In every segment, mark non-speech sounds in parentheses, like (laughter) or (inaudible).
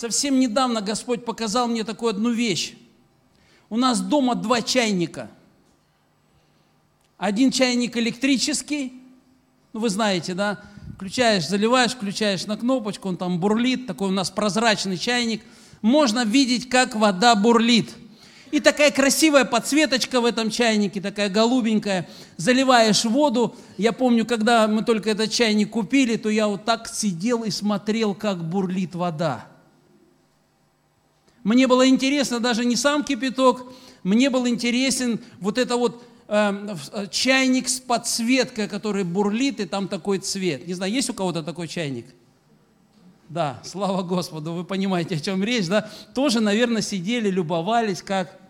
совсем недавно Господь показал мне такую одну вещь. У нас дома два чайника. Один чайник электрический, ну вы знаете, да, включаешь, заливаешь, включаешь на кнопочку, он там бурлит, такой у нас прозрачный чайник. Можно видеть, как вода бурлит. И такая красивая подсветочка в этом чайнике, такая голубенькая. Заливаешь воду. Я помню, когда мы только этот чайник купили, то я вот так сидел и смотрел, как бурлит вода. Мне было интересно даже не сам кипяток, мне был интересен вот это вот э, чайник с подсветкой, который бурлит, и там такой цвет. Не знаю, есть у кого-то такой чайник? Да, слава Господу, вы понимаете, о чем речь, да? Тоже, наверное, сидели, любовались, как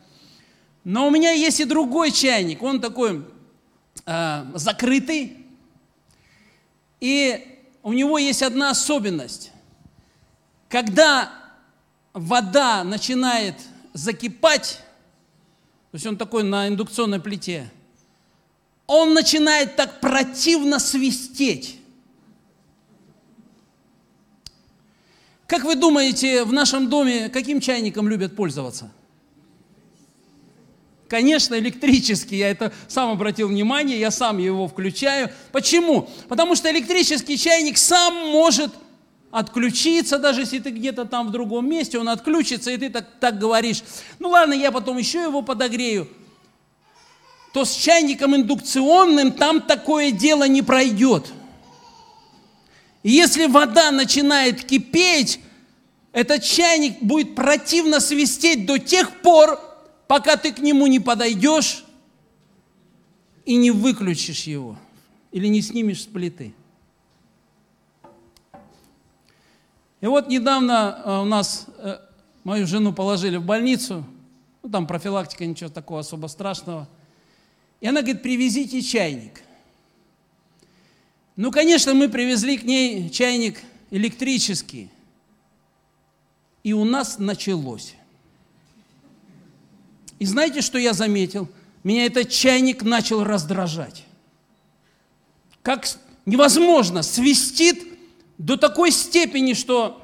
но у меня есть и другой чайник, он такой э, закрытый, и у него есть одна особенность. Когда вода начинает закипать, то есть он такой на индукционной плите, он начинает так противно свистеть. Как вы думаете, в нашем доме каким чайником любят пользоваться? Конечно, электрический, я это сам обратил внимание, я сам его включаю. Почему? Потому что электрический чайник сам может отключиться, даже если ты где-то там в другом месте, он отключится, и ты так, так говоришь, ну ладно, я потом еще его подогрею. То с чайником индукционным там такое дело не пройдет. Если вода начинает кипеть, этот чайник будет противно свистеть до тех пор, пока ты к нему не подойдешь и не выключишь его или не снимешь с плиты. И вот недавно э, у нас э, мою жену положили в больницу, ну там профилактика, ничего такого особо страшного. И она говорит, привезите чайник. Ну, конечно, мы привезли к ней чайник электрический. И у нас началось. И знаете, что я заметил? Меня этот чайник начал раздражать. Как невозможно, свистит до такой степени, что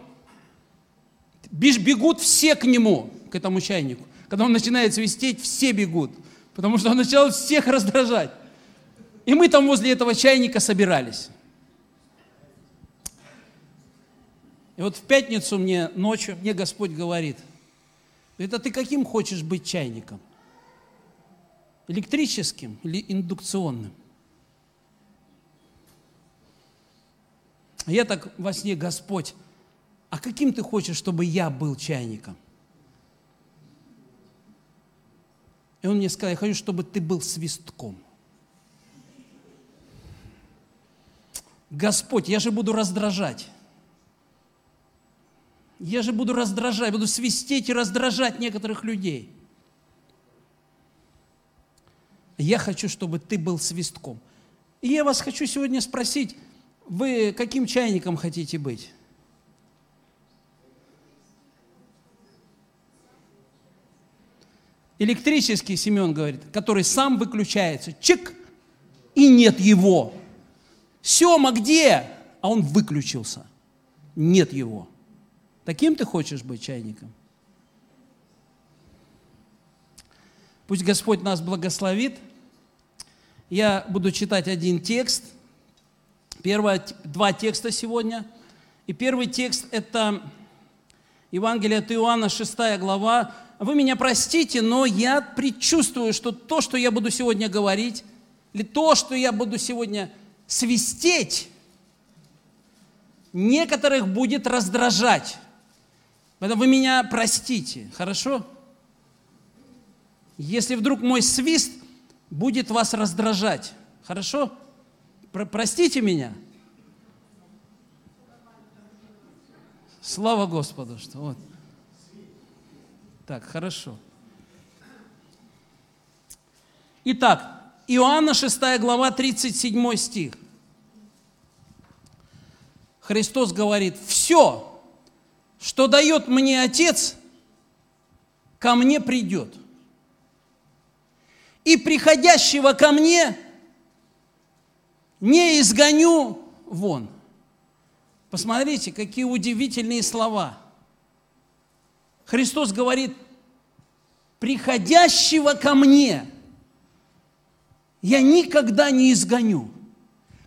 бегут все к нему, к этому чайнику. Когда он начинает свистеть, все бегут, потому что он начал всех раздражать. И мы там возле этого чайника собирались. И вот в пятницу мне ночью, мне Господь говорит – это ты каким хочешь быть чайником? Электрическим или индукционным? Я так во сне, Господь, а каким ты хочешь, чтобы я был чайником? И он мне сказал, я хочу, чтобы ты был свистком. Господь, я же буду раздражать. Я же буду раздражать, буду свистеть и раздражать некоторых людей. Я хочу, чтобы ты был свистком. И я вас хочу сегодня спросить, вы каким чайником хотите быть? Электрический, Семен говорит, который сам выключается. Чик! И нет его. Сема где? А он выключился. Нет его. Таким ты хочешь быть чайником? Пусть Господь нас благословит. Я буду читать один текст. Первое, два текста сегодня. И первый текст – это Евангелие от Иоанна, 6 глава. Вы меня простите, но я предчувствую, что то, что я буду сегодня говорить, или то, что я буду сегодня свистеть, некоторых будет раздражать. Поэтому вы меня простите, хорошо? Если вдруг мой свист будет вас раздражать, хорошо? Про простите меня. Слава Господу, что вот. Так, хорошо. Итак, Иоанна 6 глава, 37 стих. Христос говорит, все, что дает мне Отец, ко мне придет. И приходящего ко мне не изгоню вон. Посмотрите, какие удивительные слова. Христос говорит, приходящего ко мне я никогда не изгоню.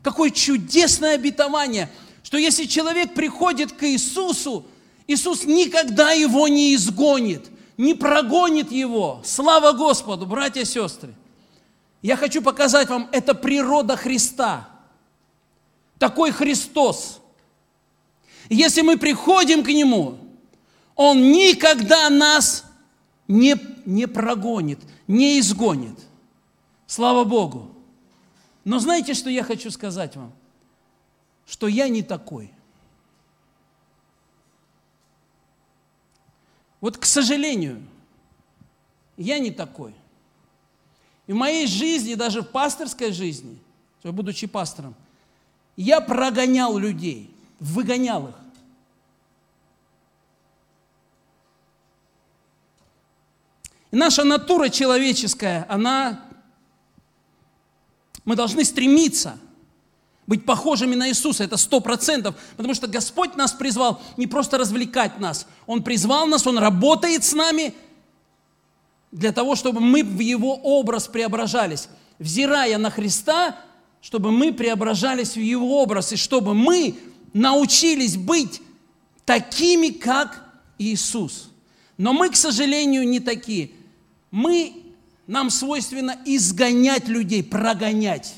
Какое чудесное обетование, что если человек приходит к Иисусу, Иисус никогда его не изгонит, не прогонит его. Слава Господу, братья и сестры. Я хочу показать вам, это природа Христа. Такой Христос. Если мы приходим к Нему, Он никогда нас не, не прогонит, не изгонит. Слава Богу. Но знаете, что я хочу сказать вам? Что я не такой. Вот, к сожалению, я не такой. И в моей жизни, даже в пасторской жизни, будучи пастором, я прогонял людей, выгонял их. И наша натура человеческая, она мы должны стремиться быть похожими на Иисуса, это сто процентов, потому что Господь нас призвал не просто развлекать нас, Он призвал нас, Он работает с нами для того, чтобы мы в Его образ преображались. Взирая на Христа, чтобы мы преображались в Его образ, и чтобы мы научились быть такими, как Иисус. Но мы, к сожалению, не такие. Мы нам свойственно изгонять людей, прогонять.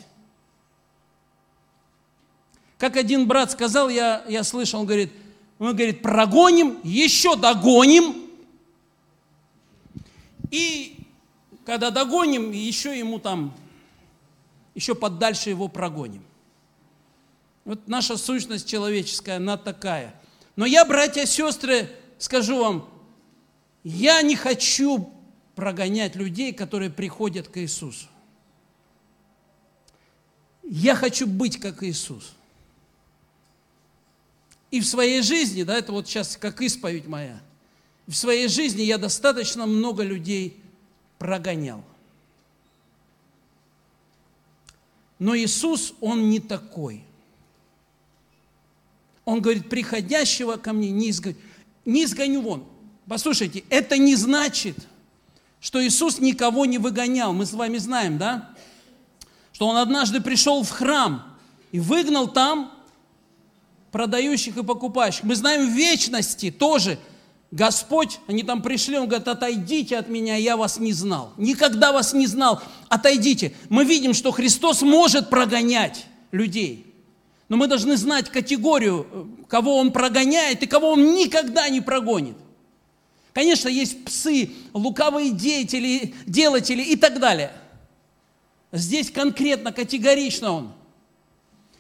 Как один брат сказал, я, я слышал, он говорит, мы, говорит, прогоним, еще догоним, и когда догоним, еще ему там, еще подальше его прогоним. Вот наша сущность человеческая, она такая. Но я, братья и сестры, скажу вам, я не хочу прогонять людей, которые приходят к Иисусу. Я хочу быть как Иисус. И в своей жизни, да, это вот сейчас как исповедь моя, в своей жизни я достаточно много людей прогонял. Но Иисус, Он не такой. Он говорит, приходящего ко мне не изгоню, не изгоню вон. Послушайте, это не значит – что Иисус никого не выгонял. Мы с вами знаем, да? Что Он однажды пришел в храм и выгнал там продающих и покупающих. Мы знаем в вечности тоже Господь, они там пришли, Он говорит, отойдите от меня, я вас не знал. Никогда вас не знал, отойдите. Мы видим, что Христос может прогонять людей. Но мы должны знать категорию, кого Он прогоняет и кого Он никогда не прогонит. Конечно, есть псы, лукавые деятели, делатели и так далее. Здесь конкретно, категорично он.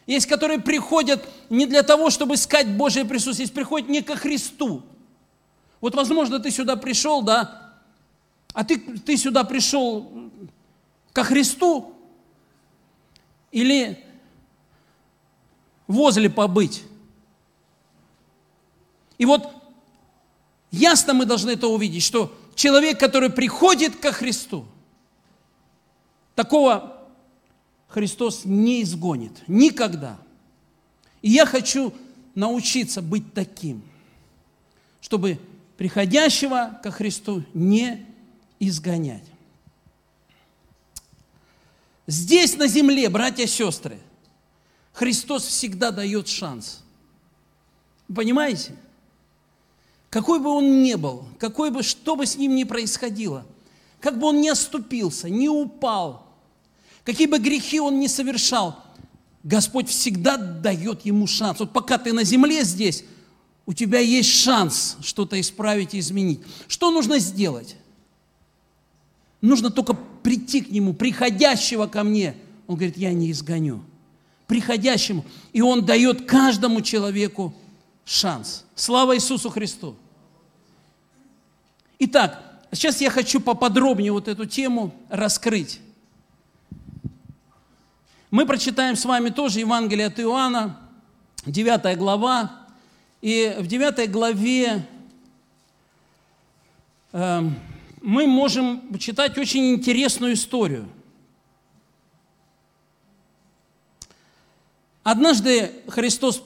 Есть, которые приходят не для того, чтобы искать Божье присутствие, есть приходят не ко Христу. Вот, возможно, ты сюда пришел, да, а ты, ты сюда пришел ко Христу или возле побыть. И вот Ясно мы должны это увидеть, что человек, который приходит ко Христу, такого Христос не изгонит никогда. И я хочу научиться быть таким, чтобы приходящего ко Христу не изгонять. Здесь, на земле, братья и сестры, Христос всегда дает шанс. Понимаете? какой бы он ни был, какой бы, что бы с ним ни происходило, как бы он ни оступился, не упал, какие бы грехи он ни совершал, Господь всегда дает ему шанс. Вот пока ты на земле здесь, у тебя есть шанс что-то исправить и изменить. Что нужно сделать? Нужно только прийти к нему, приходящего ко мне. Он говорит, я не изгоню. Приходящему. И он дает каждому человеку шанс. Слава Иисусу Христу! Итак, сейчас я хочу поподробнее вот эту тему раскрыть. Мы прочитаем с вами тоже Евангелие от Иоанна, 9 глава. И в 9 главе э, мы можем читать очень интересную историю. Однажды Христос,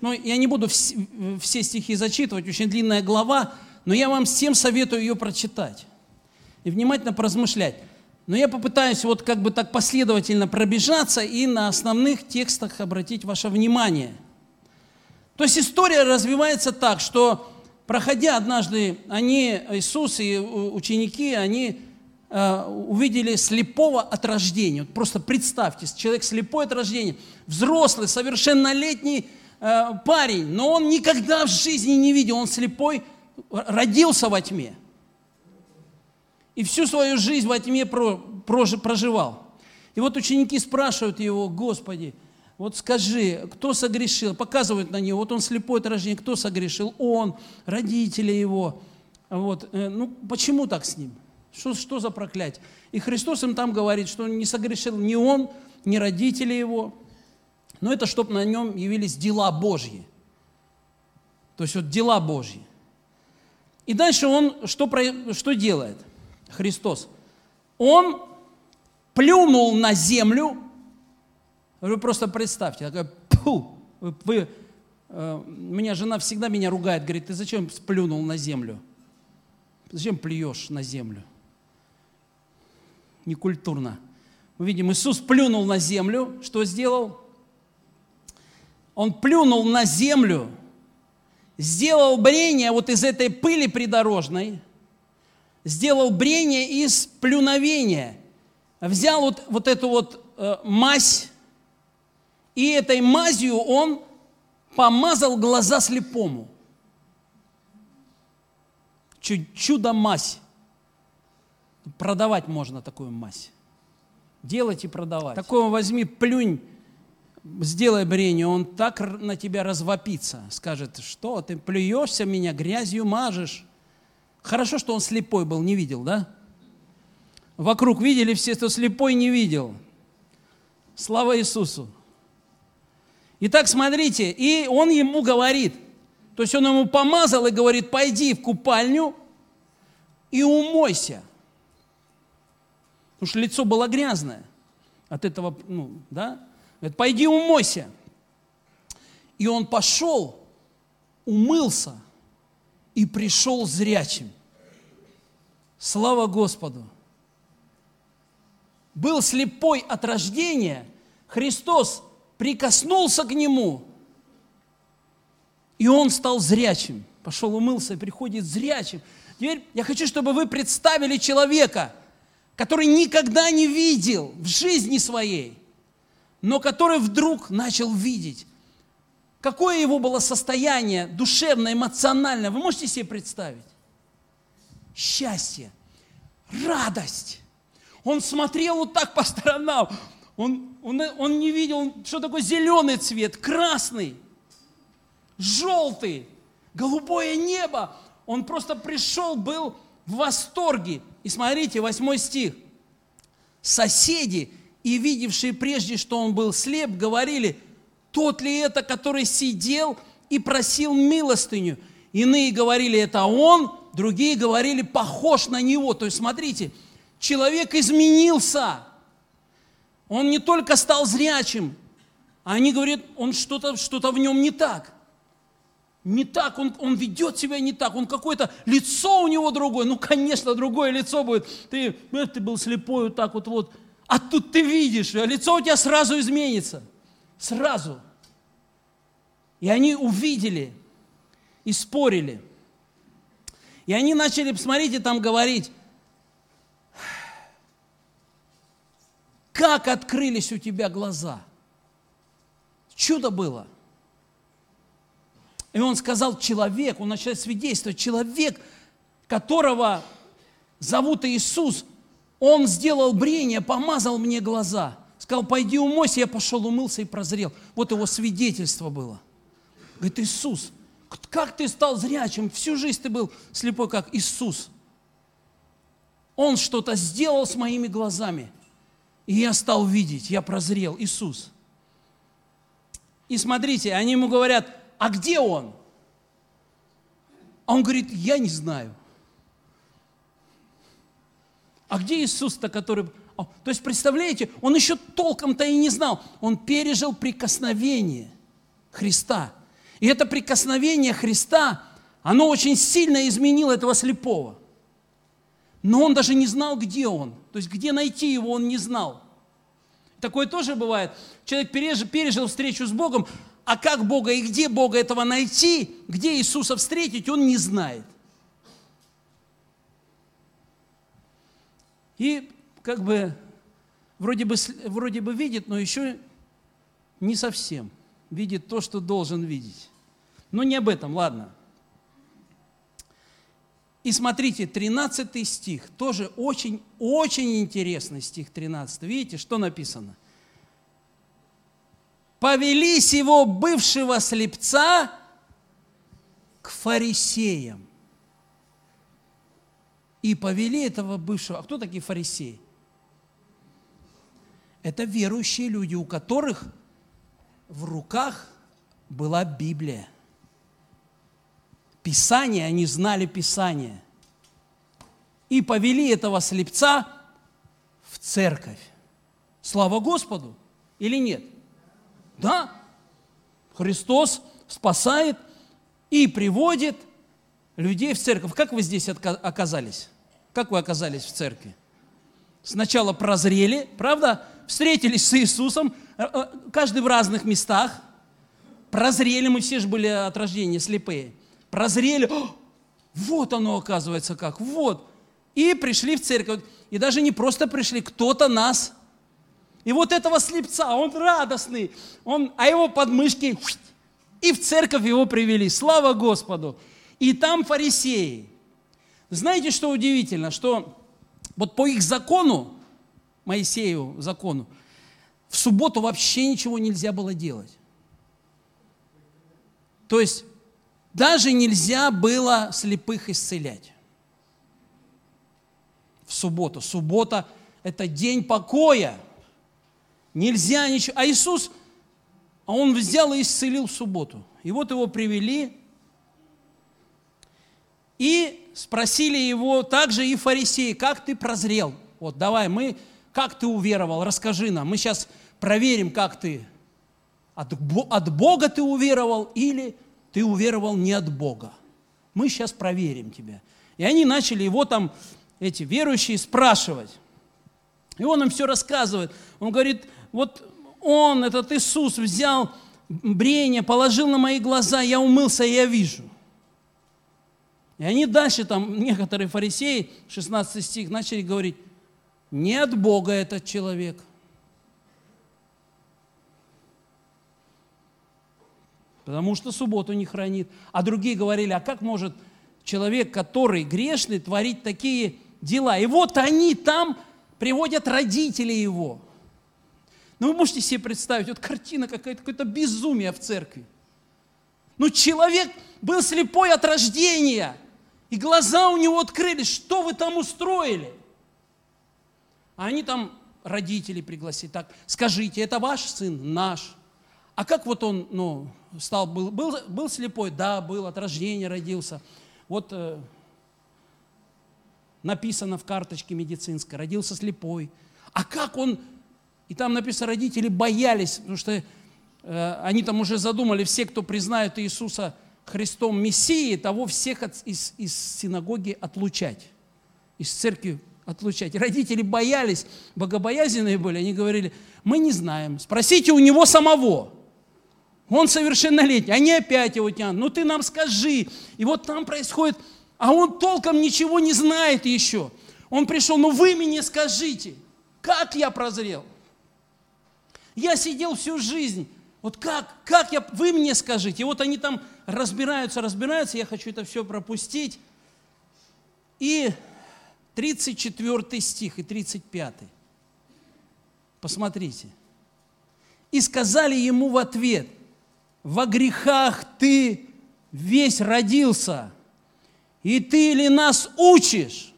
ну я не буду все стихи зачитывать, очень длинная глава, но я вам всем советую ее прочитать и внимательно поразмышлять. Но я попытаюсь вот как бы так последовательно пробежаться и на основных текстах обратить ваше внимание. То есть история развивается так, что проходя однажды, они, Иисус и ученики, они э, увидели слепого от рождения. Вот просто представьте, человек слепой от рождения, взрослый, совершеннолетний э, парень, но он никогда в жизни не видел, он слепой, родился во тьме – и всю свою жизнь во тьме проживал. И вот ученики спрашивают его, Господи, вот скажи, кто согрешил? Показывают на него, вот он слепой от рождения, кто согрешил? Он, родители его. Вот. Э, ну, почему так с ним? Что, что за проклятие? И Христос им там говорит, что не согрешил ни он, ни родители его. Но это чтобы на нем явились дела Божьи. То есть вот дела Божьи. И дальше он что, что делает? Христос, Он плюнул на землю, вы просто представьте, такой, пу, вы э, меня жена всегда меня ругает, говорит, ты зачем сплюнул на землю? Зачем плюешь на землю? Некультурно. Мы видим, Иисус плюнул на землю. Что сделал? Он плюнул на землю, сделал брение вот из этой пыли придорожной – сделал брение из плюновения. Взял вот, вот эту вот э, мазь, и этой мазью он помазал глаза слепому. Чудо-мазь. Продавать можно такую мазь. Делать и продавать. Такого возьми, плюнь, сделай брение, он так на тебя развопится. Скажет, что ты плюешься меня, грязью мажешь. Хорошо, что он слепой был, не видел, да? Вокруг видели все, что слепой не видел. Слава Иисусу. Итак, смотрите, и он ему говорит, то есть он ему помазал и говорит, пойди в купальню и умойся. Потому что лицо было грязное от этого, ну, да? Говорит, пойди умойся. И он пошел, умылся и пришел зрячим. Слава Господу! Был слепой от рождения, Христос прикоснулся к нему, и он стал зрячим. Пошел умылся и приходит зрячим. Теперь я хочу, чтобы вы представили человека, который никогда не видел в жизни своей, но который вдруг начал видеть. Какое его было состояние душевное, эмоциональное, вы можете себе представить? Счастье, радость. Он смотрел вот так по сторонам. Он, он, он не видел, что такое зеленый цвет, красный, желтый, голубое небо. Он просто пришел, был в восторге. И смотрите, восьмой стих. Соседи и видевшие прежде, что он был слеп, говорили – тот ли это, который сидел и просил милостыню? Иные говорили, это он, другие говорили, похож на него. То есть, смотрите, человек изменился. Он не только стал зрячим, а они говорят, он что-то что в нем не так. Не так, он, он ведет себя не так, он какое-то, лицо у него другое, ну, конечно, другое лицо будет. Ты, э, ты был слепой вот так вот, вот, а тут ты видишь, а лицо у тебя сразу изменится – Сразу. И они увидели и спорили. И они начали, посмотрите, там говорить, как открылись у тебя глаза. Чудо было. И он сказал, человек, он начал свидетельствовать, человек, которого зовут Иисус, он сделал брение, помазал мне глаза – Сказал, пойди умойся, я пошел, умылся и прозрел. Вот его свидетельство было. Говорит, Иисус, как ты стал зрячим? Всю жизнь ты был слепой, как Иисус. Он что-то сделал с моими глазами. И я стал видеть, я прозрел, Иисус. И смотрите, они ему говорят, а где он? А он говорит, я не знаю. А где Иисус-то, который то есть, представляете, он еще толком-то и не знал. Он пережил прикосновение Христа. И это прикосновение Христа, оно очень сильно изменило этого слепого. Но он даже не знал, где он. То есть, где найти его, он не знал. Такое тоже бывает. Человек пережил, пережил встречу с Богом, а как Бога и где Бога этого найти, где Иисуса встретить, он не знает. И как бы вроде бы, вроде бы видит, но еще не совсем. Видит то, что должен видеть. Но не об этом, ладно. И смотрите, 13 стих, тоже очень, очень интересный стих 13. Видите, что написано? Повели сего бывшего слепца к фарисеям. И повели этого бывшего. А кто такие фарисеи? Это верующие люди, у которых в руках была Библия. Писание, они знали Писание. И повели этого слепца в церковь. Слава Господу или нет? Да. Христос спасает и приводит людей в церковь. Как вы здесь оказались? Как вы оказались в церкви? Сначала прозрели, правда? Встретились с Иисусом, э, э, каждый в разных местах. Прозрели, мы все же были от рождения слепые – прозрели, вот оно оказывается как, вот. И пришли в церковь. И даже не просто пришли, кто-то нас. И вот этого слепца, он радостный, он, а его подмышки, и в церковь его привели. Слава Господу. И там фарисеи. Знаете, что удивительно? Что вот по их закону, Моисею закону, в субботу вообще ничего нельзя было делать. То есть даже нельзя было слепых исцелять. В субботу. Суббота – это день покоя. Нельзя ничего. А Иисус, а Он взял и исцелил в субботу. И вот его привели, и спросили его также и фарисеи, как ты прозрел? Вот давай, мы, как ты уверовал, расскажи нам. Мы сейчас проверим, как ты от, от Бога ты уверовал или ты уверовал не от Бога. Мы сейчас проверим тебя. И они начали его там, эти верующие, спрашивать. И он им все рассказывает. Он говорит, вот он, этот Иисус, взял брение, положил на мои глаза, я умылся, и я вижу. И они дальше, там, некоторые фарисеи, 16 стих, начали говорить, не от Бога этот человек – потому что субботу не хранит. А другие говорили, а как может человек, который грешный, творить такие дела? И вот они там приводят родителей его. Ну, вы можете себе представить, вот картина какая-то, какое-то безумие в церкви. Ну, человек был слепой от рождения, и глаза у него открылись. Что вы там устроили? А они там родителей пригласили. Так, скажите, это ваш сын? Наш. А как вот он, ну, стал, был, был, был слепой? Да, был, от рождения родился. Вот э, написано в карточке медицинской, родился слепой. А как он, и там написано, родители боялись, потому что э, они там уже задумали, все, кто признают Иисуса Христом Мессией, того всех от, из, из синагоги отлучать, из церкви отлучать. Родители боялись, богобоязненные были, они говорили, мы не знаем, спросите у него самого. Он совершеннолетний, они опять его тянут. Ну ты нам скажи. И вот там происходит, а он толком ничего не знает еще. Он пришел, ну вы мне скажите, как я прозрел? Я сидел всю жизнь. Вот как, как я, вы мне скажите. И вот они там разбираются, разбираются, я хочу это все пропустить. И 34 стих и 35. Посмотрите. И сказали ему в ответ – во грехах ты весь родился, и ты ли нас учишь?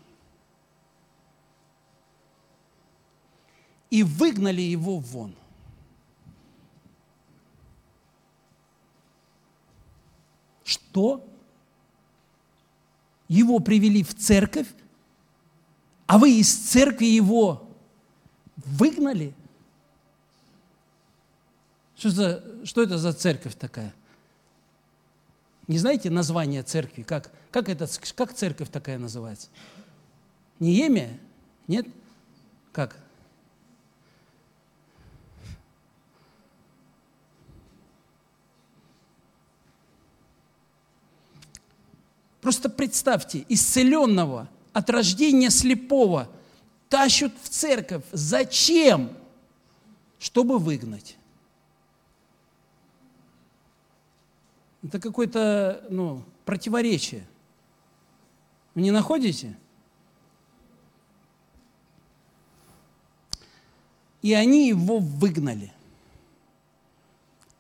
И выгнали его вон. Что? Его привели в церковь, а вы из церкви его выгнали – что, за, что это за церковь такая? Не знаете название церкви? Как, как, это, как церковь такая называется? Неемия? Нет? Как? Просто представьте, исцеленного от рождения слепого тащут в церковь. Зачем? Чтобы выгнать. Это какое-то ну, противоречие. Вы не находите? И они его выгнали.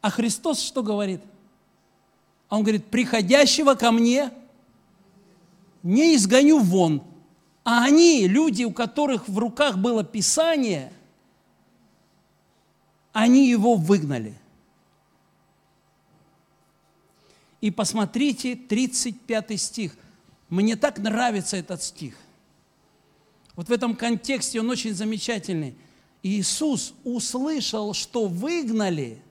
А Христос что говорит? Он говорит, приходящего ко мне не изгоню вон. А они, люди, у которых в руках было Писание, они его выгнали – И посмотрите 35 стих. Мне так нравится этот стих. Вот в этом контексте он очень замечательный. Иисус услышал, что выгнали.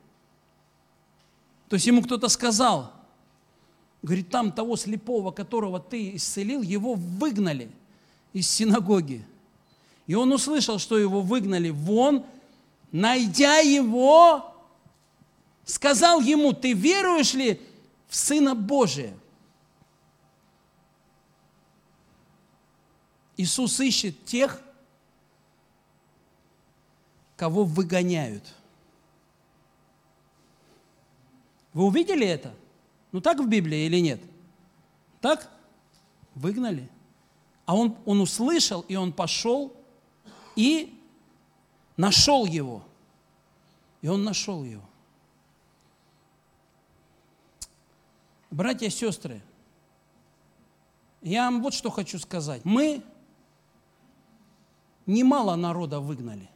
То есть ему кто-то сказал, говорит, там того слепого, которого ты исцелил, его выгнали из синагоги. И он услышал, что его выгнали вон, найдя его, сказал ему, ты веруешь ли, в Сына Божия. Иисус ищет тех, кого выгоняют. Вы увидели это? Ну так в Библии или нет? Так? Выгнали. А он, он услышал, и он пошел и нашел его. И он нашел его. Братья и сестры, я вам вот что хочу сказать. Мы немало народа выгнали.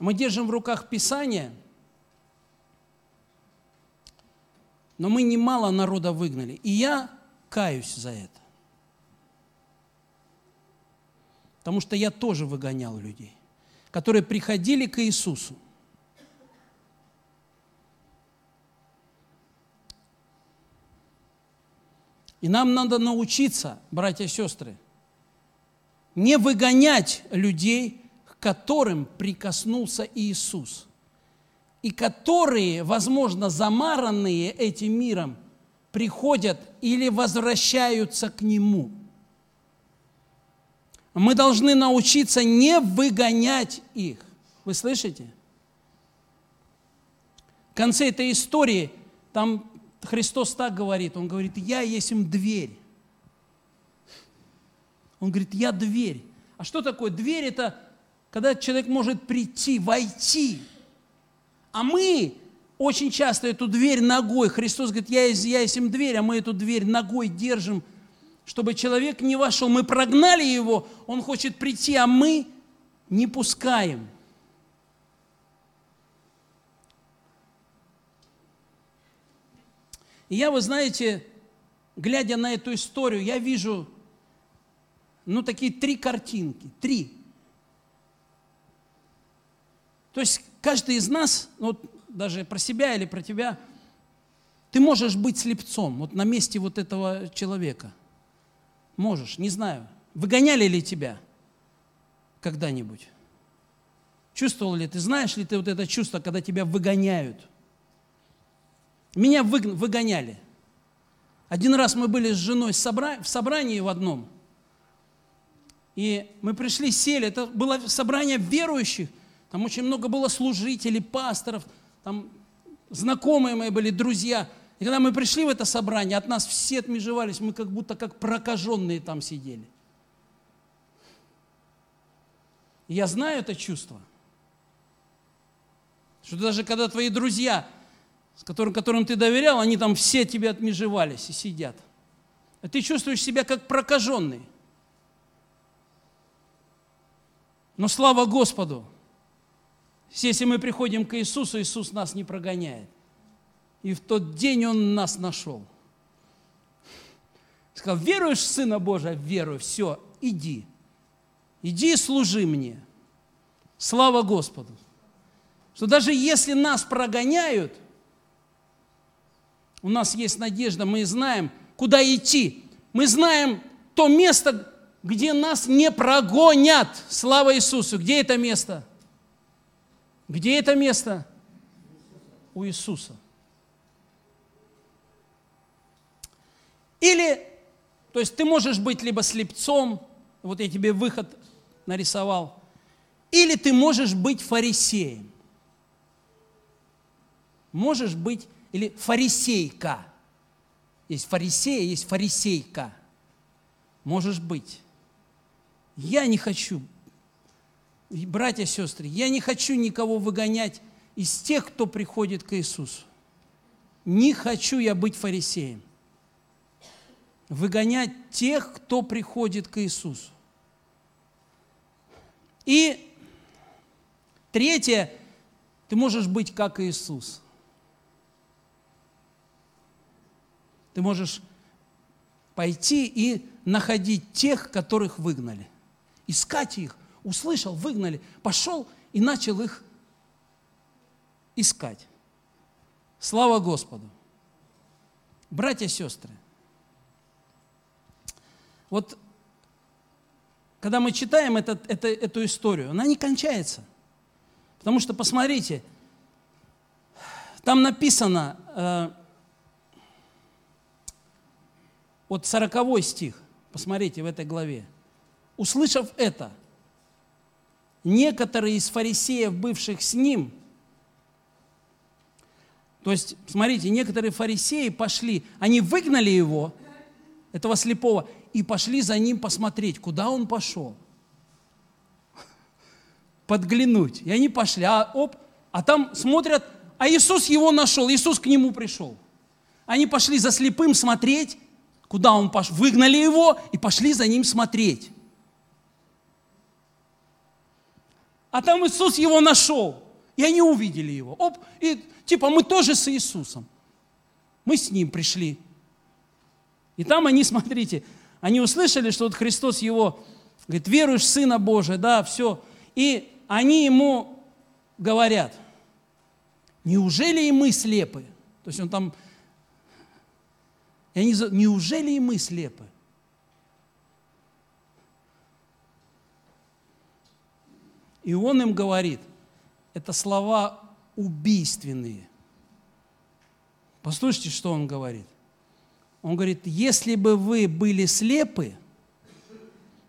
Мы держим в руках Писание, но мы немало народа выгнали. И я каюсь за это. Потому что я тоже выгонял людей, которые приходили к Иисусу. И нам надо научиться, братья и сестры, не выгонять людей, к которым прикоснулся Иисус, и которые, возможно, замаранные этим миром, приходят или возвращаются к Нему. Мы должны научиться не выгонять их. Вы слышите? В конце этой истории там Христос так говорит, Он говорит, я есть им дверь. Он говорит, я дверь. А что такое дверь? Это когда человек может прийти, войти. А мы очень часто эту дверь ногой, Христос говорит, я есть, я есть им дверь, а мы эту дверь ногой держим, чтобы человек не вошел. Мы прогнали его, он хочет прийти, а мы не пускаем. И я, вы знаете, глядя на эту историю, я вижу, ну, такие три картинки, три. То есть каждый из нас, ну, вот даже про себя или про тебя, ты можешь быть слепцом, вот на месте вот этого человека. Можешь, не знаю. Выгоняли ли тебя когда-нибудь? Чувствовал ли ты, знаешь ли ты вот это чувство, когда тебя выгоняют – меня выгоняли. Один раз мы были с женой в собрании в одном, и мы пришли, сели, это было собрание верующих, там очень много было служителей, пасторов, там знакомые мои были, друзья. И когда мы пришли в это собрание, от нас все отмежевались, мы как будто как прокаженные там сидели. Я знаю это чувство. Что даже когда твои друзья с которым, которым ты доверял, они там все тебе отмежевались и сидят. А ты чувствуешь себя как прокаженный. Но слава Господу, если мы приходим к Иисусу, Иисус нас не прогоняет. И в тот день Он нас нашел. Сказал, веруешь в Сына Божия? Верую, все, иди. Иди и служи мне. Слава Господу. что даже если нас прогоняют, у нас есть надежда, мы знаем, куда идти. Мы знаем то место, где нас не прогонят. Слава Иисусу! Где это место? Где это место? У Иисуса. Или, то есть ты можешь быть либо слепцом, вот я тебе выход нарисовал, или ты можешь быть фарисеем можешь быть, или фарисейка. Есть фарисея, есть фарисейка. Можешь быть. Я не хочу, братья сестры, я не хочу никого выгонять из тех, кто приходит к Иисусу. Не хочу я быть фарисеем. Выгонять тех, кто приходит к Иисусу. И третье, ты можешь быть как Иисус – Ты можешь пойти и находить тех, которых выгнали. Искать их. Услышал, выгнали. Пошел и начал их искать. Слава Господу. Братья и сестры, вот когда мы читаем этот, это, эту историю, она не кончается. Потому что, посмотрите, там написано, э, вот 40 стих, посмотрите в этой главе. Услышав это, некоторые из фарисеев, бывших с ним, то есть, смотрите, некоторые фарисеи пошли, они выгнали его, этого слепого, и пошли за ним посмотреть, куда он пошел. Подглянуть. И они пошли, а, оп, а там смотрят, а Иисус его нашел, Иисус к нему пришел. Они пошли за слепым смотреть, Куда он пошел? Выгнали его и пошли за ним смотреть. А там Иисус его нашел. И они увидели его. Оп, и типа мы тоже с Иисусом. Мы с ним пришли. И там они, (laughs) смотрите, они услышали, что вот Христос его, говорит, веруешь в Сына Божия, да, все. И они ему говорят, неужели и мы слепы? То есть он там и они, неужели и мы слепы? И он им говорит, это слова убийственные. Послушайте, что он говорит. Он говорит, если бы вы были слепы,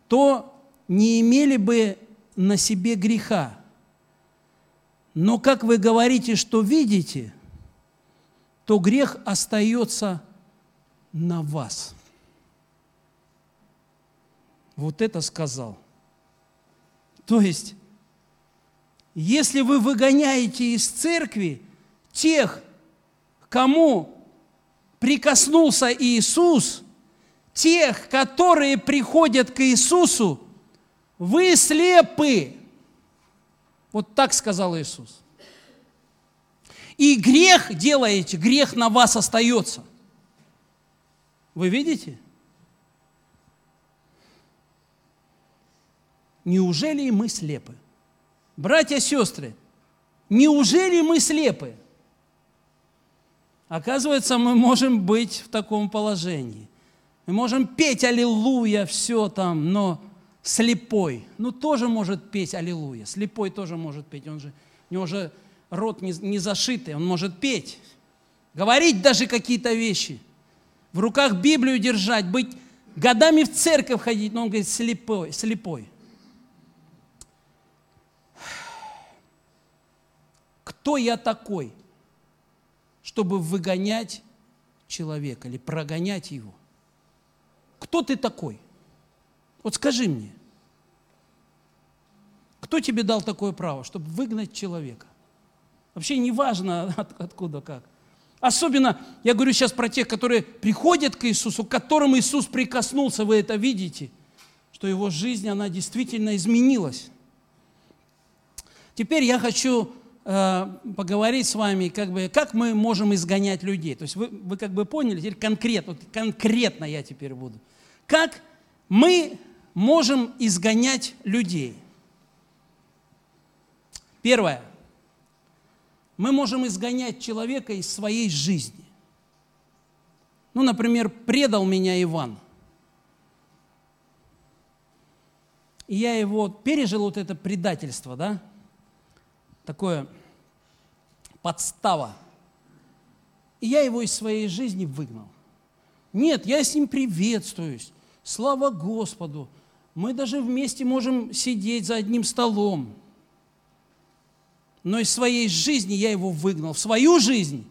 то не имели бы на себе греха. Но как вы говорите, что видите, то грех остается на вас. Вот это сказал. То есть, если вы выгоняете из церкви тех, кому прикоснулся Иисус, тех, которые приходят к Иисусу, вы слепы. Вот так сказал Иисус. И грех делаете, грех на вас остается – вы видите? Неужели мы слепы? Братья, сестры, неужели мы слепы? Оказывается, мы можем быть в таком положении. Мы можем петь «Аллилуйя», все там, но слепой, ну тоже может петь «Аллилуйя». Слепой тоже может петь, он же, у него же рот не, не зашитый, он может петь, говорить даже какие-то вещи в руках Библию держать, быть годами в церковь ходить, но он говорит, слепой, слепой. Кто я такой, чтобы выгонять человека или прогонять его? Кто ты такой? Вот скажи мне, кто тебе дал такое право, чтобы выгнать человека? Вообще не важно, от, откуда, как. Особенно, я говорю сейчас про тех, которые приходят к Иисусу, к которым Иисус прикоснулся, вы это видите, что его жизнь, она действительно изменилась. Теперь я хочу э, поговорить с вами, как, бы, как мы можем изгонять людей. То есть вы, вы как бы поняли, теперь конкретно, вот конкретно я теперь буду. Как мы можем изгонять людей? Первое. Мы можем изгонять человека из своей жизни. Ну, например, предал меня Иван. И я его пережил, вот это предательство, да? Такое подстава. И я его из своей жизни выгнал. Нет, я с ним приветствуюсь. Слава Господу. Мы даже вместе можем сидеть за одним столом. Но из своей жизни я его выгнал. В свою жизнь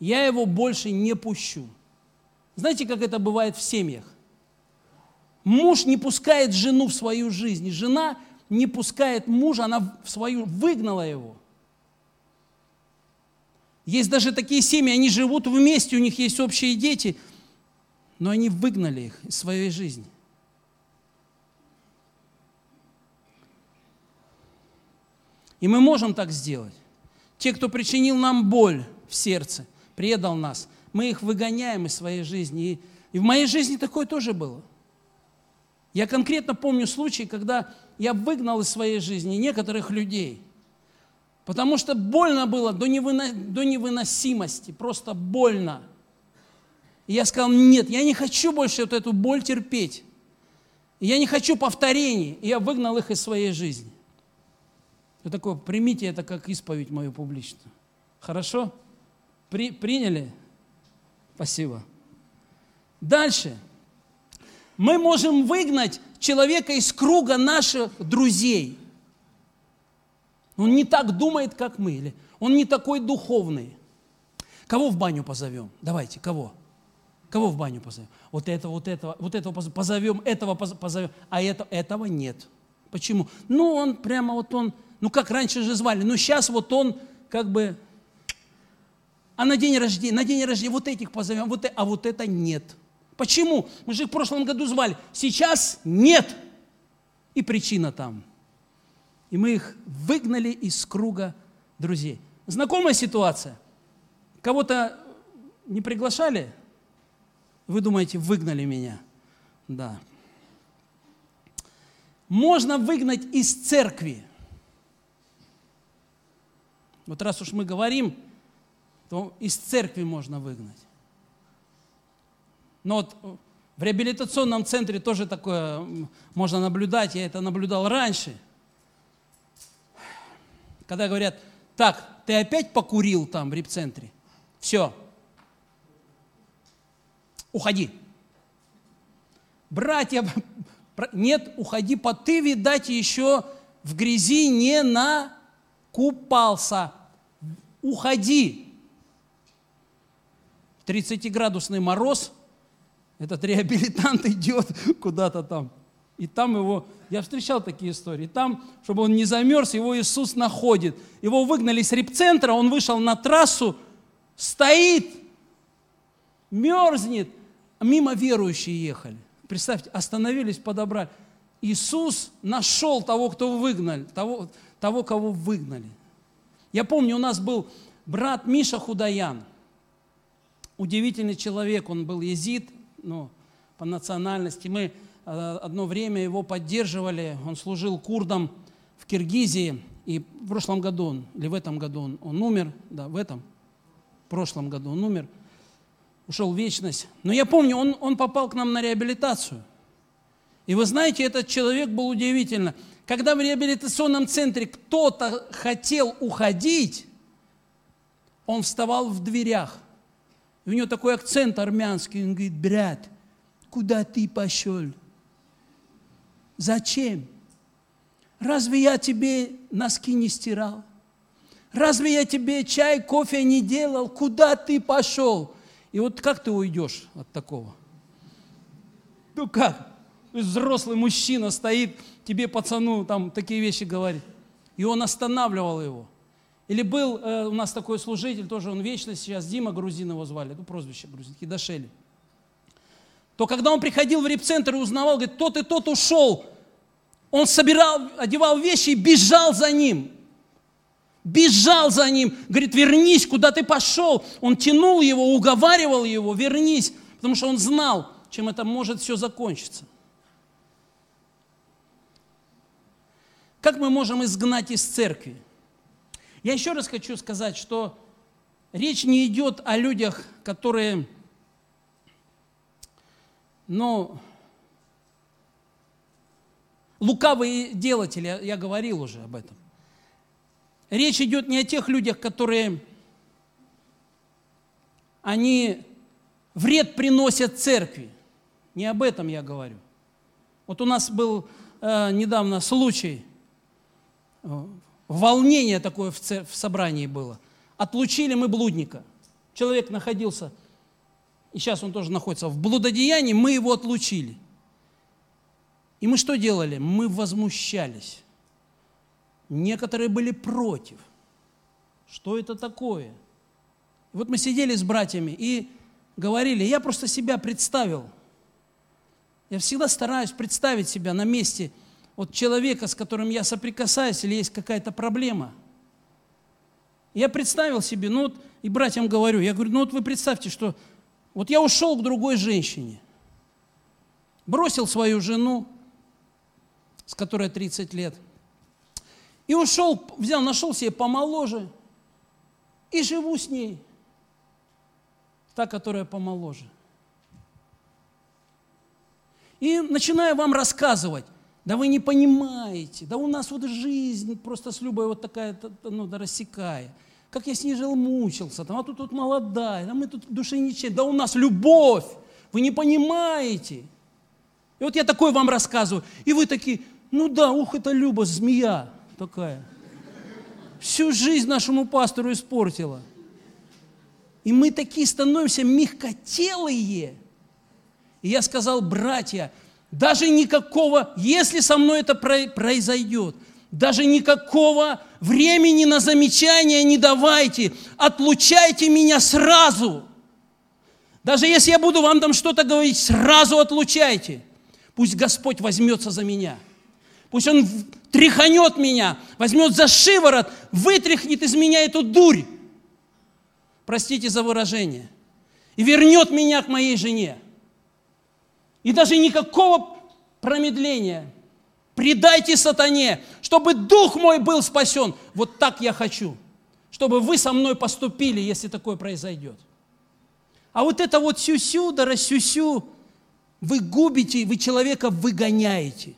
я его больше не пущу. Знаете, как это бывает в семьях? Муж не пускает жену в свою жизнь, жена не пускает мужа, она в свою выгнала его. Есть даже такие семьи, они живут вместе, у них есть общие дети, но они выгнали их из своей жизни. И мы можем так сделать. Те, кто причинил нам боль в сердце, предал нас, мы их выгоняем из своей жизни. И, и в моей жизни такое тоже было. Я конкретно помню случай, когда я выгнал из своей жизни некоторых людей, потому что больно было до, невыно, до невыносимости, просто больно. И я сказал, нет, я не хочу больше вот эту боль терпеть. Я не хочу повторений. И я выгнал их из своей жизни. Вы такое, примите это как исповедь мою публичную. Хорошо? При, приняли? Спасибо. Дальше. Мы можем выгнать человека из круга наших друзей. Он не так думает, как мы, или он не такой духовный. Кого в баню позовем? Давайте, кого? Кого в баню позовем? Вот этого, вот этого, вот этого позовем, этого позовем, а это, этого нет. Почему? Ну, он прямо вот он ну, как раньше же звали. Но сейчас вот он как бы... А на день рождения, на день рождения вот этих позовем, вот, а вот это нет. Почему? Мы же их в прошлом году звали. Сейчас нет. И причина там. И мы их выгнали из круга друзей. Знакомая ситуация? Кого-то не приглашали? Вы думаете, выгнали меня? Да. Можно выгнать из церкви. Вот раз уж мы говорим, то из церкви можно выгнать. Но вот в реабилитационном центре тоже такое можно наблюдать, я это наблюдал раньше. Когда говорят, так, ты опять покурил там в репцентре, все, уходи. Братья, (laughs) нет, уходи, по ты, видать, еще в грязи не накупался уходи. 30-градусный мороз, этот реабилитант (laughs) идет куда-то там. И там его, я встречал такие истории, там, чтобы он не замерз, его Иисус находит. Его выгнали с репцентра, он вышел на трассу, стоит, мерзнет, мимо верующие ехали. Представьте, остановились, подобрали. Иисус нашел того, кто выгнали, того, того, кого выгнали. Я помню, у нас был брат Миша Худаян. Удивительный человек, он был езид, ну, по национальности. Мы э, одно время его поддерживали, он служил курдом в Киргизии, и в прошлом году он, или в этом году он, он умер, да, в этом, в прошлом году он умер, ушел в вечность. Но я помню, он, он попал к нам на реабилитацию. И вы знаете, этот человек был удивительно – когда в реабилитационном центре кто-то хотел уходить, он вставал в дверях. И у него такой акцент армянский. Он говорит, брат, куда ты пошел? Зачем? Разве я тебе носки не стирал? Разве я тебе чай, кофе не делал? Куда ты пошел? И вот как ты уйдешь от такого? Ну как? Взрослый мужчина стоит, тебе, пацану, там такие вещи говорит. И он останавливал его. Или был э, у нас такой служитель, тоже он вечный сейчас, Дима Грузин его звали, ну прозвище Грузин, Хидашели. То когда он приходил в репцентр и узнавал, говорит, тот и тот ушел, он собирал, одевал вещи и бежал за ним. Бежал за ним, говорит, вернись, куда ты пошел. Он тянул его, уговаривал его, вернись, потому что он знал, чем это может все закончиться. Как мы можем изгнать из церкви? Я еще раз хочу сказать, что речь не идет о людях, которые, ну, лукавые делатели, я говорил уже об этом. Речь идет не о тех людях, которые, они вред приносят церкви. Не об этом я говорю. Вот у нас был э, недавно случай, волнение такое в, в собрании было. Отлучили мы блудника. Человек находился, и сейчас он тоже находится в блудодеянии, мы его отлучили. И мы что делали? Мы возмущались. Некоторые были против. Что это такое? Вот мы сидели с братьями и говорили, я просто себя представил. Я всегда стараюсь представить себя на месте вот человека, с которым я соприкасаюсь, или есть какая-то проблема. Я представил себе, ну вот, и братьям говорю, я говорю, ну вот вы представьте, что вот я ушел к другой женщине, бросил свою жену, с которой 30 лет, и ушел, взял, нашел себе помоложе, и живу с ней, та, которая помоложе. И начинаю вам рассказывать, да вы не понимаете, да у нас вот жизнь просто с Любой вот такая, ну, да рассекая. Как я с ней жил, мучился, там, а тут вот молодая, да мы тут в душе ничем, да у нас любовь, вы не понимаете. И вот я такой вам рассказываю, и вы такие, ну да, ух, это Люба, змея такая. Всю жизнь нашему пастору испортила. И мы такие становимся мягкотелые. И я сказал, братья, даже никакого, если со мной это произойдет, даже никакого времени на замечания не давайте, отлучайте меня сразу. Даже если я буду вам там что-то говорить, сразу отлучайте. Пусть Господь возьмется за меня. Пусть Он тряханет меня, возьмет за шиворот, вытряхнет из меня эту дурь. Простите за выражение. И вернет меня к моей жене. И даже никакого промедления. Предайте сатане, чтобы дух мой был спасен. Вот так я хочу, чтобы вы со мной поступили, если такое произойдет. А вот это вот сю-сю, да рассю-сю, вы губите, вы человека выгоняете.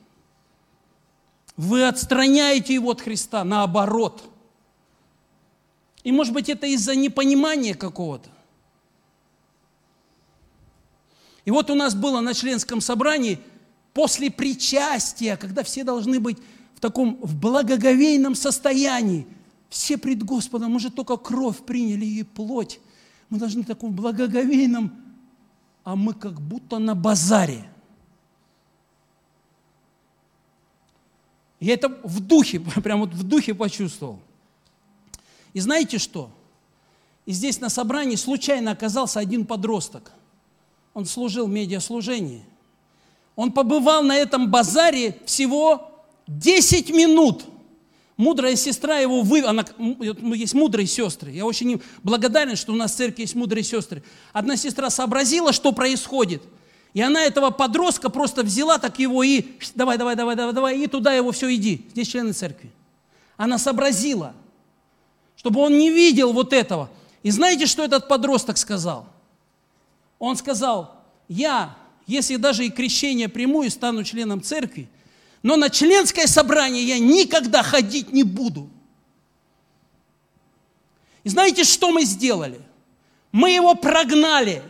Вы отстраняете его от Христа, наоборот. И может быть это из-за непонимания какого-то. И вот у нас было на членском собрании после причастия, когда все должны быть в таком в благоговейном состоянии. Все пред Господом, мы же только кровь приняли и плоть. Мы должны в таком благоговейном, а мы как будто на базаре. Я это в духе, (laughs) прям вот в духе почувствовал. И знаете что? И здесь на собрании случайно оказался один подросток – он служил в медиаслужении. Он побывал на этом базаре всего 10 минут. Мудрая сестра его вы, она, ну, есть мудрые сестры. Я очень им благодарен, что у нас в церкви есть мудрые сестры. Одна сестра сообразила, что происходит. И она этого подростка просто взяла так его и давай, давай, давай, давай, давай, и туда его все иди. Здесь члены церкви. Она сообразила, чтобы он не видел вот этого. И знаете, что этот подросток сказал? Он сказал, я, если даже и крещение приму и стану членом церкви, но на членское собрание я никогда ходить не буду. И знаете, что мы сделали? Мы его прогнали.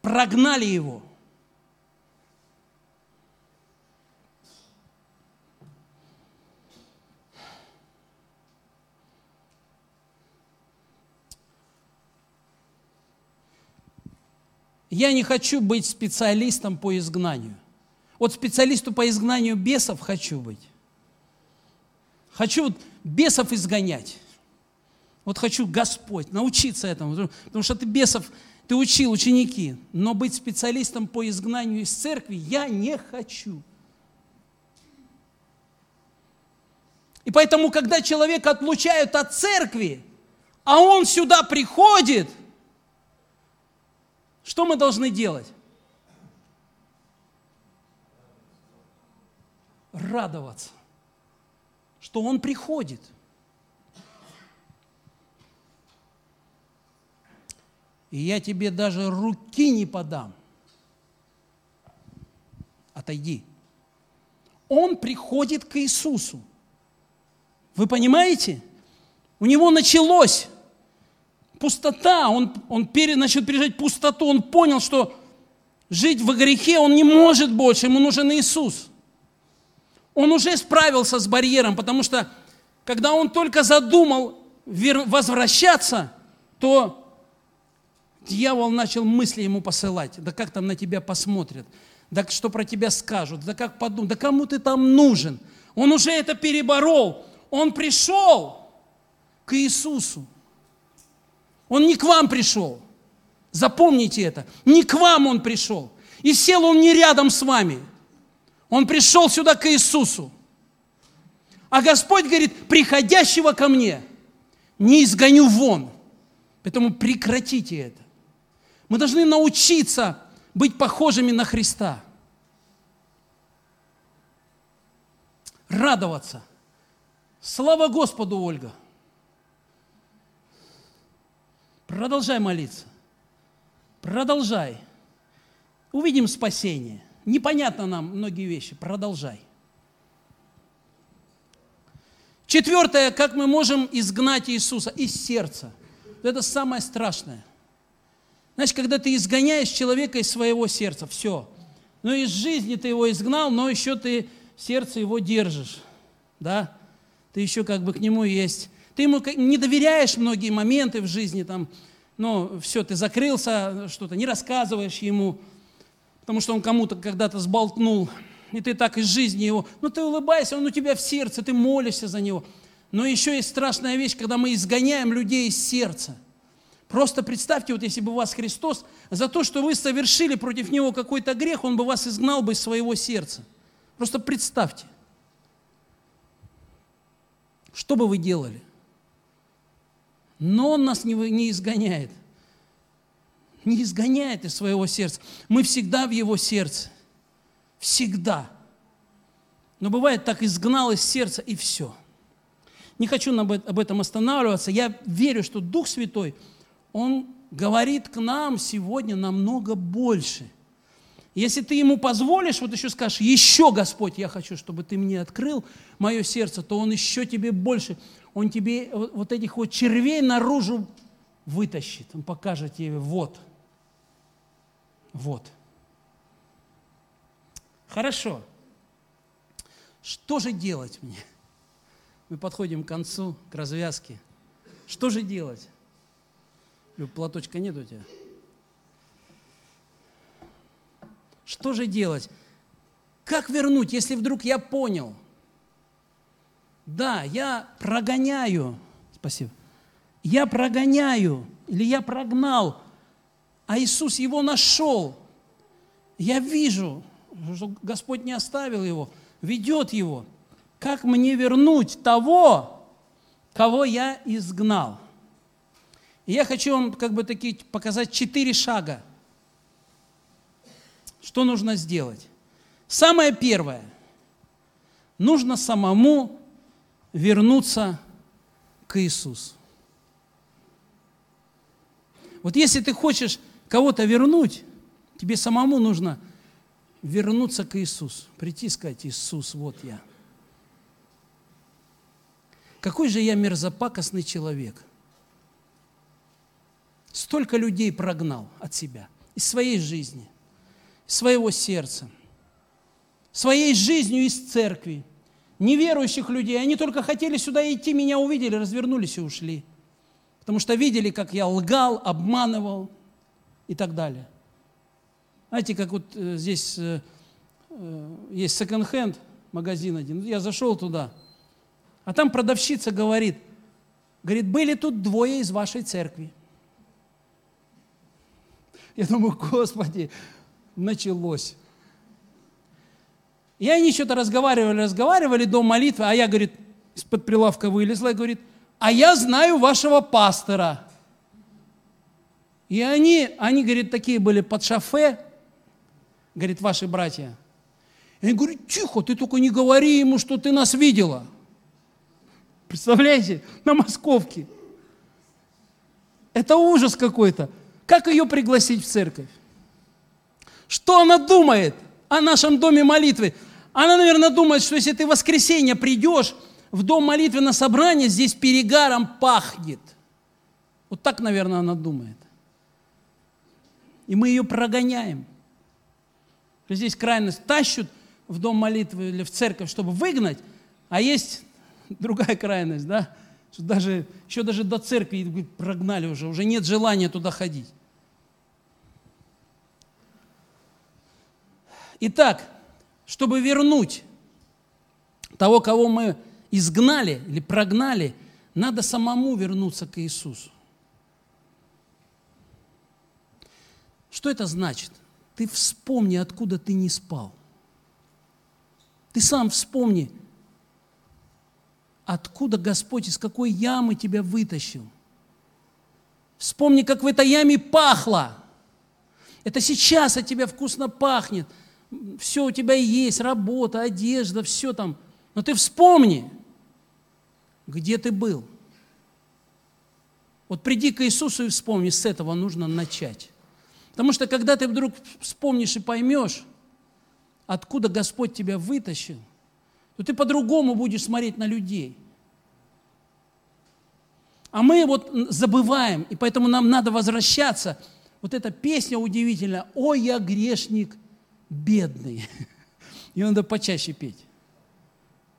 Прогнали его. Я не хочу быть специалистом по изгнанию. Вот специалисту по изгнанию бесов хочу быть. Хочу бесов изгонять. Вот хочу Господь научиться этому. Потому что ты бесов, ты учил ученики. Но быть специалистом по изгнанию из церкви я не хочу. И поэтому, когда человека отлучают от церкви, а он сюда приходит – что мы должны делать? радоваться, что Он приходит. И я тебе даже руки не подам. Отойди. Он приходит к Иисусу. Вы понимаете? У него началось пустота, он, он пере, начал пережить пустоту, он понял, что жить в грехе он не может больше, ему нужен Иисус. Он уже справился с барьером, потому что когда он только задумал возвращаться, то дьявол начал мысли ему посылать. Да как там на тебя посмотрят? Да что про тебя скажут? Да как подумают? Да кому ты там нужен? Он уже это переборол. Он пришел к Иисусу. Он не к вам пришел. Запомните это. Не к вам он пришел. И сел он не рядом с вами. Он пришел сюда к Иисусу. А Господь говорит, приходящего ко мне не изгоню вон. Поэтому прекратите это. Мы должны научиться быть похожими на Христа. Радоваться. Слава Господу, Ольга. Продолжай молиться. Продолжай. Увидим спасение. Непонятно нам многие вещи. Продолжай. Четвертое, как мы можем изгнать Иисуса из сердца. Это самое страшное. Значит, когда ты изгоняешь человека из своего сердца, все. Но из жизни ты его изгнал, но еще ты сердце его держишь. Да? Ты еще как бы к нему есть ты ему не доверяешь многие моменты в жизни, там, ну, все, ты закрылся, что-то, не рассказываешь ему, потому что он кому-то когда-то сболтнул, и ты так из жизни его, ну, ты улыбаешься, он у тебя в сердце, ты молишься за него. Но еще есть страшная вещь, когда мы изгоняем людей из сердца. Просто представьте, вот если бы вас Христос за то, что вы совершили против Него какой-то грех, Он бы вас изгнал бы из своего сердца. Просто представьте. Что бы вы делали? Но Он нас не, не изгоняет. Не изгоняет из своего сердца. Мы всегда в Его сердце. Всегда. Но бывает так, изгнал из сердца и все. Не хочу об этом останавливаться. Я верю, что Дух Святой, Он говорит к нам сегодня намного больше. Если ты Ему позволишь, вот еще скажешь, еще, Господь, я хочу, чтобы Ты мне открыл мое сердце, то Он еще тебе больше он тебе вот этих вот червей наружу вытащит. Он покажет тебе, вот, вот. Хорошо. Что же делать мне? Мы подходим к концу, к развязке. Что же делать? Люб, платочка нет у тебя? Что же делать? Как вернуть, если вдруг я понял – да, я прогоняю, спасибо, я прогоняю, или я прогнал, а Иисус его нашел. Я вижу, что Господь не оставил его, ведет его. Как мне вернуть того, кого я изгнал? И я хочу вам как бы такие показать четыре шага. Что нужно сделать? Самое первое. Нужно самому вернуться к Иисусу. Вот если ты хочешь кого-то вернуть, тебе самому нужно вернуться к Иисусу, прийти и сказать, Иисус, вот я. Какой же я мерзопакостный человек. Столько людей прогнал от себя, из своей жизни, из своего сердца, своей жизнью из церкви – неверующих людей, они только хотели сюда идти, меня увидели, развернулись и ушли. Потому что видели, как я лгал, обманывал и так далее. Знаете, как вот э, здесь э, э, есть секонд-хенд магазин один. Я зашел туда, а там продавщица говорит, говорит, были тут двое из вашей церкви. Я думаю, Господи, началось. И они что-то разговаривали, разговаривали до молитвы, а я, говорит, из-под прилавка вылезла и говорит, а я знаю вашего пастора. И они, они, говорит, такие были под шофе, говорит, ваши братья. Я говорю, тихо, ты только не говори ему, что ты нас видела. Представляете, на Московке. Это ужас какой-то. Как ее пригласить в церковь? Что она думает о нашем доме молитвы? Она, наверное, думает, что если ты в воскресенье придешь в дом молитвы на собрание, здесь перегаром пахнет. Вот так, наверное, она думает. И мы ее прогоняем. Здесь крайность тащут в дом молитвы или в церковь, чтобы выгнать, а есть (laughs) другая крайность, да, что даже, еще даже до церкви прогнали уже, уже нет желания туда ходить. Итак, чтобы вернуть того, кого мы изгнали или прогнали, надо самому вернуться к Иисусу. Что это значит? Ты вспомни, откуда ты не спал. Ты сам вспомни, откуда Господь, из какой ямы тебя вытащил. Вспомни, как в этой яме пахло. Это сейчас от тебя вкусно пахнет. Все у тебя есть, работа, одежда, все там. Но ты вспомни, где ты был. Вот приди к Иисусу и вспомни, с этого нужно начать. Потому что когда ты вдруг вспомнишь и поймешь, откуда Господь тебя вытащил, то ты по-другому будешь смотреть на людей. А мы вот забываем, и поэтому нам надо возвращаться. Вот эта песня удивительная «Ой, я грешник бедный». Ее надо почаще петь.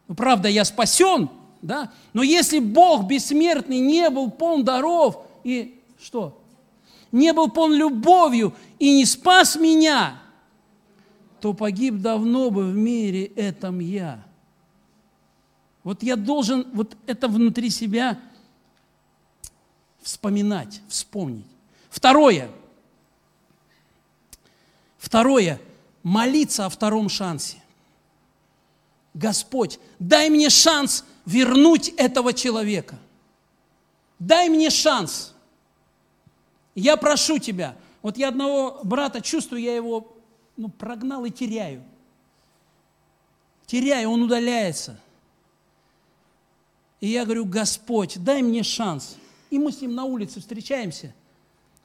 Ну, правда, я спасен, да? Но если Бог бессмертный не был полн даров и что? Не был полн любовью и не спас меня, то погиб давно бы в мире этом я. Вот я должен вот это внутри себя вспоминать, вспомнить. Второе. Второе. Молиться о втором шансе. Господь, дай мне шанс вернуть этого человека. Дай мне шанс. Я прошу тебя. Вот я одного брата чувствую, я его ну, прогнал и теряю. Теряю, он удаляется. И я говорю, Господь, дай мне шанс. И мы с ним на улице встречаемся.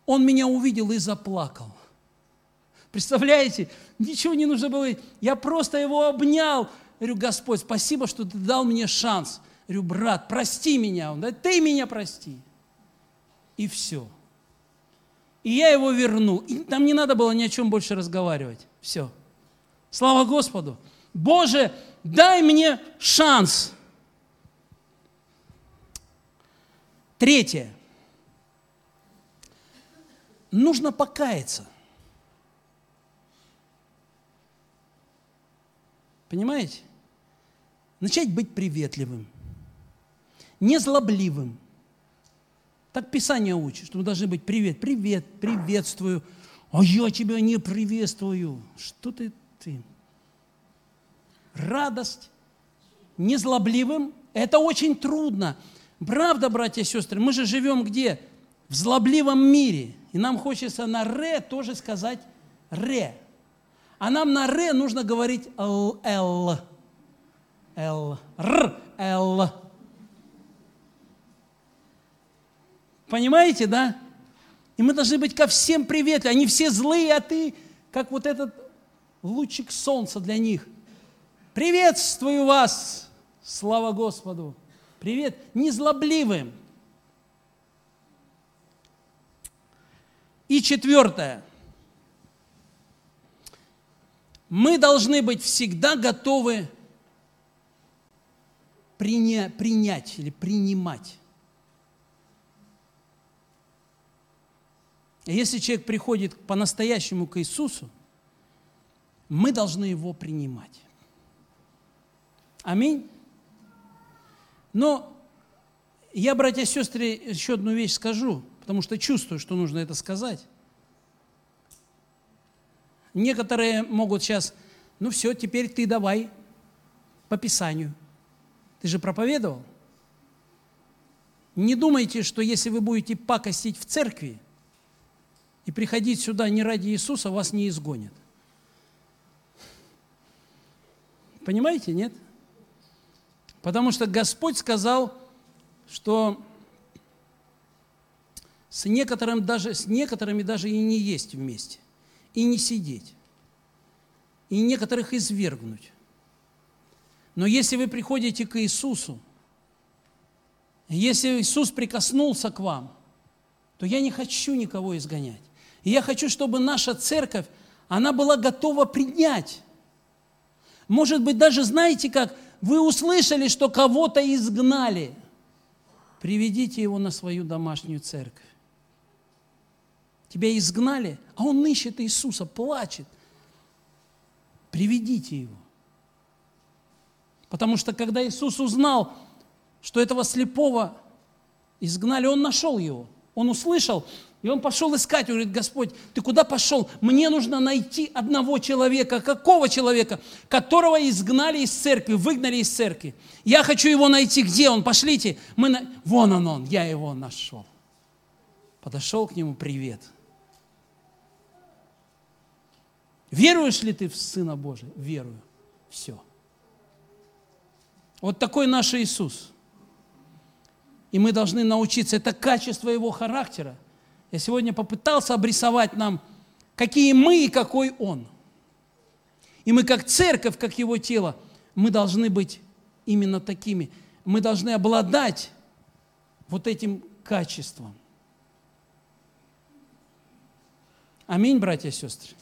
Он меня увидел и заплакал. Представляете, ничего не нужно было. Я просто его обнял. Говорю, Господь, спасибо, что ты дал мне шанс. Говорю, брат, прости меня. Он говорит, ты меня прости. И все. И я его вернул. И там не надо было ни о чем больше разговаривать. Все. Слава Господу. Боже, дай мне шанс. Третье. Нужно покаяться. Понимаете? Начать быть приветливым, незлобливым. Так Писание учит, что мы должны быть привет, привет, приветствую. А я тебя не приветствую. Что ты, ты? Радость незлобливым – это очень трудно. Правда, братья и сестры, мы же живем где? В злобливом мире. И нам хочется на «ре» тоже сказать «ре». А нам на «ре» нужно говорить «л», «л». «Л», «р», «л». Понимаете, да? И мы должны быть ко всем приветливы. Они все злые, а ты, как вот этот лучик солнца для них. Приветствую вас! Слава Господу! Привет незлобливым. И четвертое. Мы должны быть всегда готовы приня, принять или принимать. Если человек приходит по-настоящему к Иисусу, мы должны его принимать. Аминь. Но я, братья и сестры, еще одну вещь скажу, потому что чувствую, что нужно это сказать. Некоторые могут сейчас, ну все, теперь ты давай по Писанию. Ты же проповедовал. Не думайте, что если вы будете пакостить в церкви и приходить сюда не ради Иисуса, вас не изгонят. Понимаете, нет? Потому что Господь сказал, что с, некоторым даже, с некоторыми даже и не есть вместе, и не сидеть, и некоторых извергнуть. Но если вы приходите к Иисусу, если Иисус прикоснулся к вам, то я не хочу никого изгонять. И я хочу, чтобы наша церковь, она была готова принять. Может быть, даже знаете как, вы услышали, что кого-то изгнали. Приведите его на свою домашнюю церковь. Тебя изгнали, а он ищет Иисуса, плачет. Приведите его. Потому что когда Иисус узнал, что этого слепого изгнали, он нашел его. Он услышал, и он пошел искать, он говорит, Господь, ты куда пошел? Мне нужно найти одного человека. Какого человека? Которого изгнали из церкви, выгнали из церкви. Я хочу его найти. Где он? Пошлите. Мы на... Вон он он, я его нашел. Подошел к нему, привет. Веруешь ли ты в Сына Божия? Верую. Все. Вот такой наш Иисус. И мы должны научиться. Это качество Его характера. Я сегодня попытался обрисовать нам, какие мы и какой Он. И мы как церковь, как Его тело, мы должны быть именно такими. Мы должны обладать вот этим качеством. Аминь, братья и сестры.